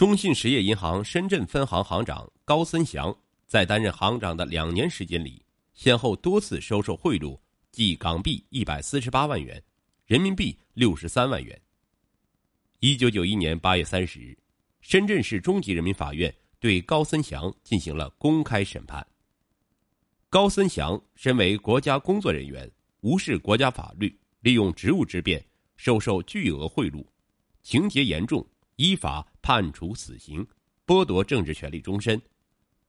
中信实业银行深圳分行行长高森祥在担任行长的两年时间里，先后多次收受贿赂，计港币一百四十八万元，人民币六十三万元。一九九一年八月三十日，深圳市中级人民法院对高森祥进行了公开审判。高森祥身为国家工作人员，无视国家法律，利用职务之便，收受巨额贿赂，情节严重，依法判处死刑，剥夺政治权利终身，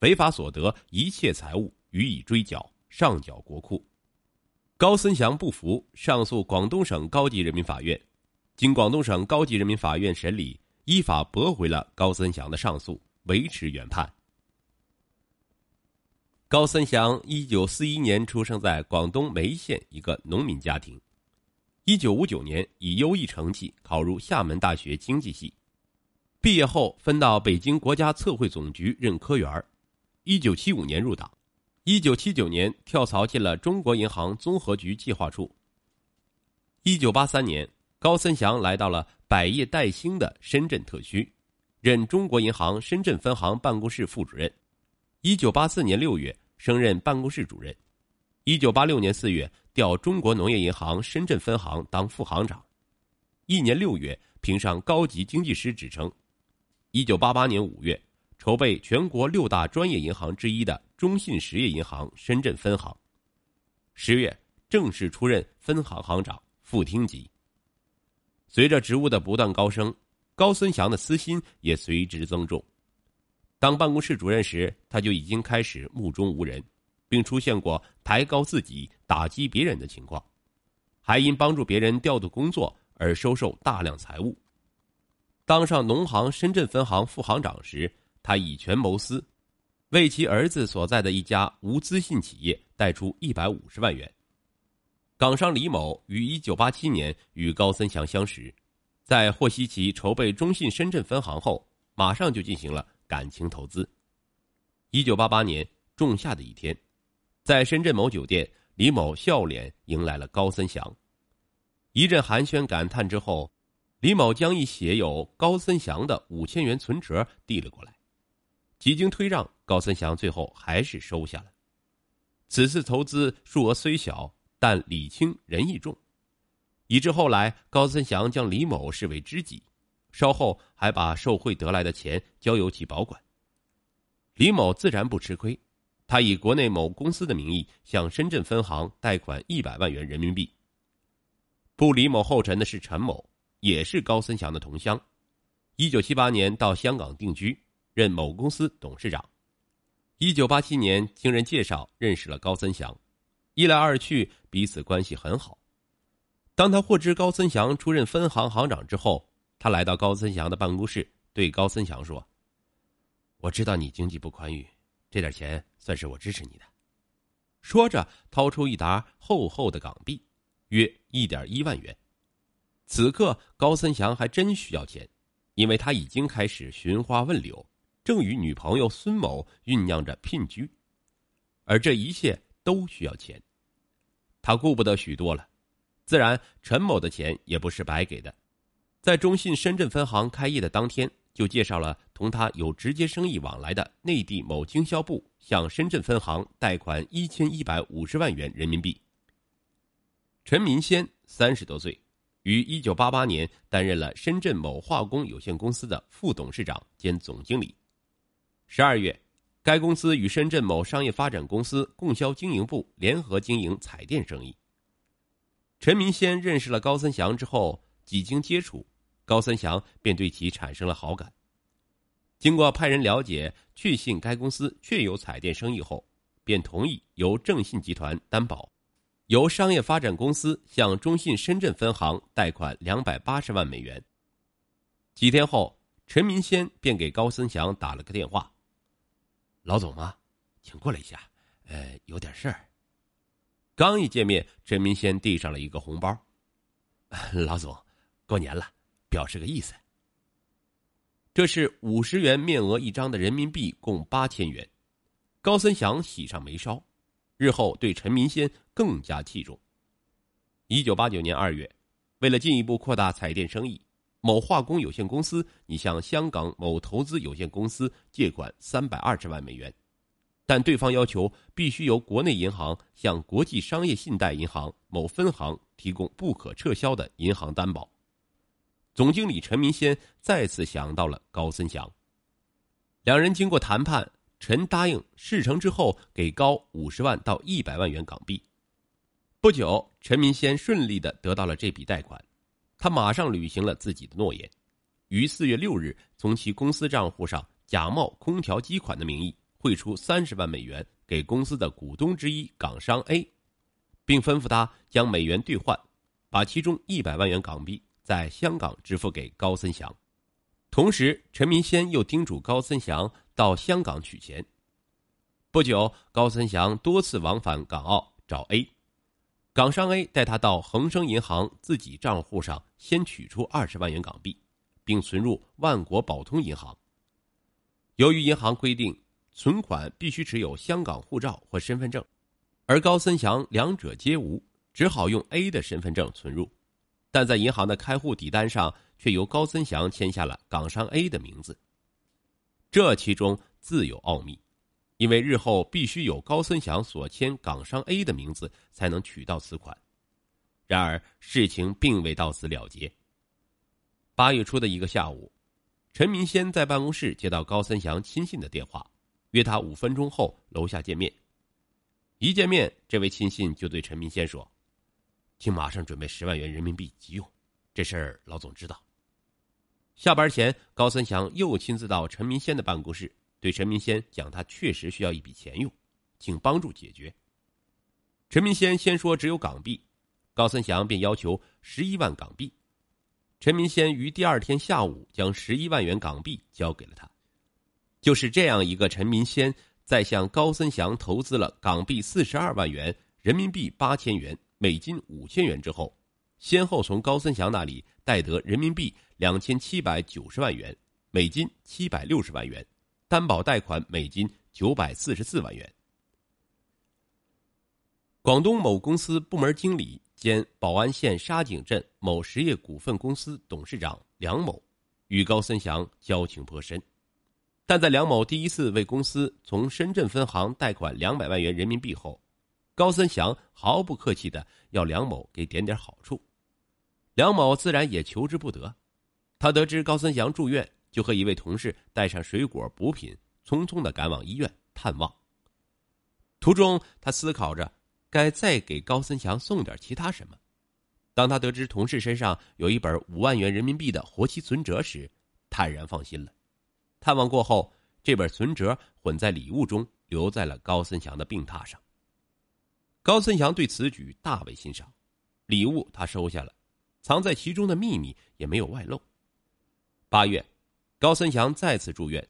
违法所得一切财物予以追缴，上缴国库。高森祥不服，上诉广东省高级人民法院，经广东省高级人民法院审理，依法驳回了高森祥的上诉，维持原判。高森祥一九四一年出生在广东梅县一个农民家庭，一九五九年以优异成绩考入厦门大学经济系，毕业后分到北京国家测绘总局任科员一九七五年入党，一九七九年跳槽进了中国银行综合局计划处。一九八三年，高森祥来到了百业待兴的深圳特区，任中国银行深圳分行办公室副主任。一九八四年六月。升任办公室主任，一九八六年四月调中国农业银行深圳分行当副行长，一年六月评上高级经济师职称，一九八八年五月筹备全国六大专业银行之一的中信实业银行深圳分行，十月正式出任分行行长副厅级。随着职务的不断高升，高森祥的私心也随之增重。当办公室主任时，他就已经开始目中无人，并出现过抬高自己、打击别人的情况，还因帮助别人调度工作而收受大量财物。当上农行深圳分行副行长时，他以权谋私，为其儿子所在的一家无资信企业贷出一百五十万元。港商李某于一九八七年与高森祥相识，在获悉其筹备中信深圳分行后，马上就进行了。感情投资。一九八八年仲夏的一天，在深圳某酒店，李某笑脸迎来了高森祥。一阵寒暄感叹之后，李某将一写有高森祥的五千元存折递了过来。几经推让，高森祥最后还是收下了。此次投资数额虽小，但礼轻人意重，以致后来高森祥将李某视为知己。稍后还把受贿得来的钱交由其保管。李某自然不吃亏，他以国内某公司的名义向深圳分行贷款一百万元人民币。步李某后尘的是陈某，也是高森祥的同乡，一九七八年到香港定居，任某公司董事长。一九八七年经人介绍认识了高森祥，一来二去彼此关系很好。当他获知高森祥出任分行行长之后。他来到高森祥的办公室，对高森祥说：“我知道你经济不宽裕，这点钱算是我支持你的。”说着，掏出一沓厚厚的港币，约一点一万元。此刻，高森祥还真需要钱，因为他已经开始寻花问柳，正与女朋友孙某酝酿着聘居，而这一切都需要钱。他顾不得许多了，自然陈某的钱也不是白给的。在中信深圳分行开业的当天，就介绍了同他有直接生意往来的内地某经销部向深圳分行贷款一千一百五十万元人民币。陈民先三十多岁，于一九八八年担任了深圳某化工有限公司的副董事长兼总经理。十二月，该公司与深圳某商业发展公司供销经营部联合经营彩电生意。陈民先认识了高森祥之后，几经接触。高森祥便对其产生了好感。经过派人了解，确信该公司确有彩电生意后，便同意由正信集团担保，由商业发展公司向中信深圳分行贷款两百八十万美元。几天后，陈明先便给高森祥打了个电话：“老总吗？请过来一下，呃，有点事儿。”刚一见面，陈明先递上了一个红包：“ 老总，过年了。”表示个意思。这是五十元面额一张的人民币，共八千元。高森祥喜上眉梢，日后对陈明先更加器重。一九八九年二月，为了进一步扩大彩电生意，某化工有限公司拟向香港某投资有限公司借款三百二十万美元，但对方要求必须由国内银行向国际商业信贷银行某分行提供不可撤销的银行担保。总经理陈明先再次想到了高森祥，两人经过谈判，陈答应事成之后给高五十万到一百万元港币。不久，陈明先顺利的得到了这笔贷款。他马上履行了自己的诺言，于四月六日从其公司账户上假冒空调机款的名义汇出三十万美元给公司的股东之一港商 A，并吩咐他将美元兑换，把其中一百万元港币在香港支付给高森祥。同时，陈明先又叮嘱高森祥到香港取钱。不久，高森祥多次往返港澳找 A。港商 A 带他到恒生银行自己账户上先取出二十万元港币，并存入万国宝通银行。由于银行规定存款必须持有香港护照或身份证，而高森祥两者皆无，只好用 A 的身份证存入，但在银行的开户底单上却由高森祥签下了港商 A 的名字。这其中自有奥秘。因为日后必须有高森祥所签港商 A 的名字才能取到此款，然而事情并未到此了结。八月初的一个下午，陈明先在办公室接到高森祥亲信的电话，约他五分钟后楼下见面。一见面，这位亲信就对陈明先说：“请马上准备十万元人民币急用，这事儿老总知道。”下班前，高森祥又亲自到陈明先的办公室。对陈明先讲，他确实需要一笔钱用，请帮助解决。陈明先先说只有港币，高森祥便要求十一万港币。陈明先于第二天下午将十一万元港币交给了他。就是这样一个陈明先，在向高森祥投资了港币四十二万元、人民币八千元、美金五千元之后，先后从高森祥那里贷得人民币两千七百九十万元、美金七百六十万元。担保贷款美金九百四十四万元。广东某公司部门经理兼宝安县沙井镇某实业股份公司董事长梁某，与高森祥交情颇深，但在梁某第一次为公司从深圳分行贷款两百万元人民币后，高森祥毫不客气的要梁某给点点好处，梁某自然也求之不得。他得知高森祥住院。就和一位同事带上水果补品，匆匆的赶往医院探望。途中，他思考着该再给高森祥送点其他什么。当他得知同事身上有一本五万元人民币的活期存折时，坦然放心了。探望过后，这本存折混在礼物中，留在了高森祥的病榻上。高森祥对此举大为欣赏，礼物他收下了，藏在其中的秘密也没有外露。八月。高森祥再次住院，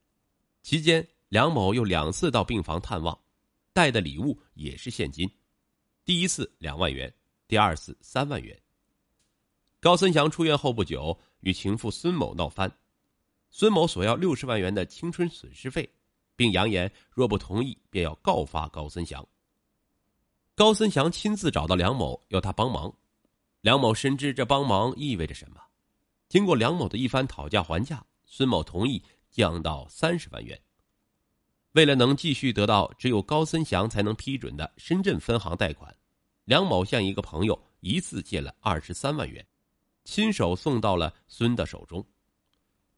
期间梁某又两次到病房探望，带的礼物也是现金，第一次两万元，第二次三万元。高森祥出院后不久，与情妇孙某闹翻，孙某索要六十万元的青春损失费，并扬言若不同意便要告发高森祥。高森祥亲自找到梁某要他帮忙，梁某深知这帮忙意味着什么，经过梁某的一番讨价还价。孙某同意降到三十万元。为了能继续得到只有高森祥才能批准的深圳分行贷款，梁某向一个朋友一次借了二十三万元，亲手送到了孙的手中。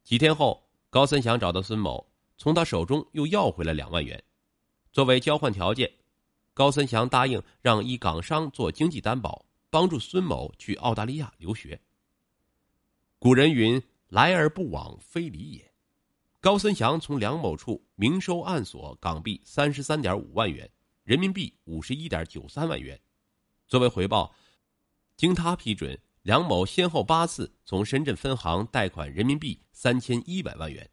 几天后，高森祥找到孙某，从他手中又要回了两万元。作为交换条件，高森祥答应让一港商做经济担保，帮助孙某去澳大利亚留学。古人云。来而不往非礼也。高森祥从梁某处明收暗索港币三十三点五万元，人民币五十一点九三万元。作为回报，经他批准，梁某先后八次从深圳分行贷款人民币三千一百万元。